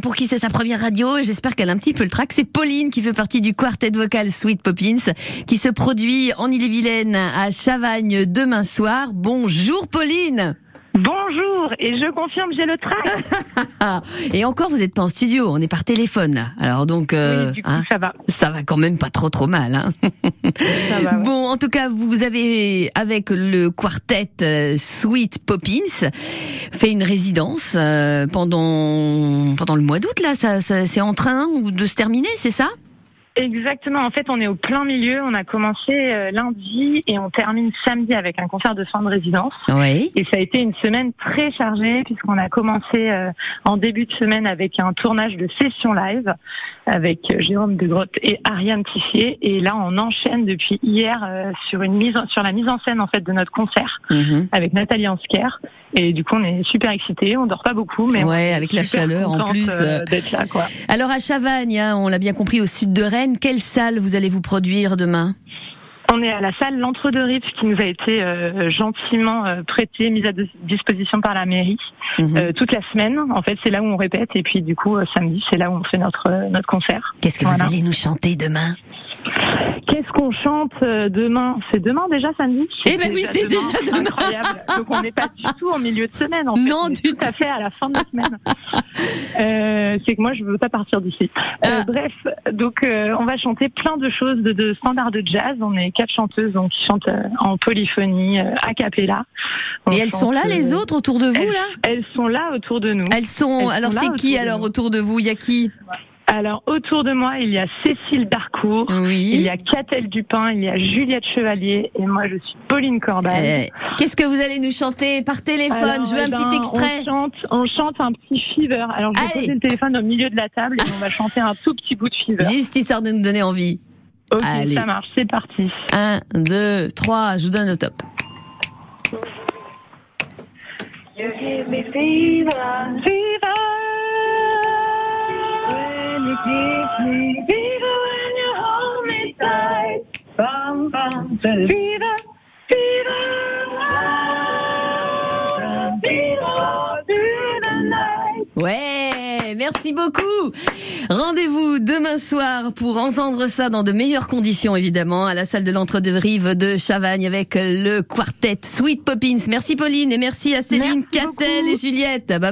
Pour qui c'est sa première radio, j'espère qu'elle a un petit peu le trac, c'est Pauline qui fait partie du quartet vocal Sweet Poppins, qui se produit en Ille-et-Vilaine à Chavagne demain soir. Bonjour Pauline Bonjour, et je confirme, j'ai le trac. et encore, vous n'êtes pas en studio, on est par téléphone. Là. Alors donc, euh, oui, du coup, hein, ça va. Ça va quand même pas trop trop mal. Hein ça va, ouais. Bon, en tout cas, vous avez avec le quartet euh, Sweet Poppins fait une résidence euh, pendant pendant le mois d'août. Là, ça, ça c'est en train de se terminer, c'est ça? Exactement. En fait, on est au plein milieu. On a commencé euh, lundi et on termine samedi avec un concert de fin de résidence. Oui. Et ça a été une semaine très chargée puisqu'on a commencé euh, en début de semaine avec un tournage de session live avec euh, Jérôme de Grotte et Ariane Tissier. Et là, on enchaîne depuis hier sur une mise sur la mise en scène en fait de notre concert Mhm. avec Nathalie Ansker. Et du coup, on est super excités. On dort pas beaucoup, mais Ouais, on est avec la chaleur, en plus, d'être là, quoi. Alors à Chavagne, hein, on l'a bien compris, au sud de Rennes, quelle salle vous allez vous produire demain? On est à la salle L'Entre-deux-Rives qui nous a été euh, gentiment euh, prêtée, mise à dis- disposition par la mairie Mhm. euh, toute la semaine. En fait, c'est là où on répète et puis du coup samedi, c'est là où on fait notre notre concert. Qu'est-ce que Voilà. vous allez nous chanter demain? Qu'est-ce qu'on chante euh, demain? C'est demain déjà samedi? Eh ben oui, c'est déjà demain. Incroyable. Donc on n'est pas du tout en milieu de semaine. En fait. Non, On est du tout à fait à la fin de la semaine. Euh, c'est que moi je veux pas partir d'ici. Euh, Ah. Bref, donc euh, on va chanter plein de choses de, de standards de jazz. On est quatre chanteuses donc qui chantent en polyphonie, a cappella. On Et elles sont là, euh, les autres, autour de vous, elles, là? elles sont là autour de nous. Elles sont... elles alors c'est qui, alors, autour de vous? Il y a qui? Alors autour de moi, il y a Cécile Darcourt. Il y a Catel Dupin, il y a Juliette Chevalier et moi je suis Pauline Corbal. Euh, Qu'est-ce que vous allez nous chanter par téléphone Alors, Je veux eh un ben, petit extrait. On chante, on chante un petit fever. Alors je vais Allez. poser le téléphone au milieu de la table et on va chanter un tout petit bout de fever. Juste histoire de nous donner envie. Ok, Allez. ça marche, c'est parti. Un, deux, trois, je vous donne le top. You give me fever, fever. You give me fever, when you hold me tight. Bum, bum, fever, fever. Fever, through the night. Ouais, merci beaucoup. Rendez-vous demain soir pour entendre ça dans de meilleures conditions, évidemment, à la salle de l'Entre-deux-Rives de Chavagne avec le quartet Sweet Poppins. Merci Pauline et merci à Céline, Merci Catel et Juliette. Bye bye.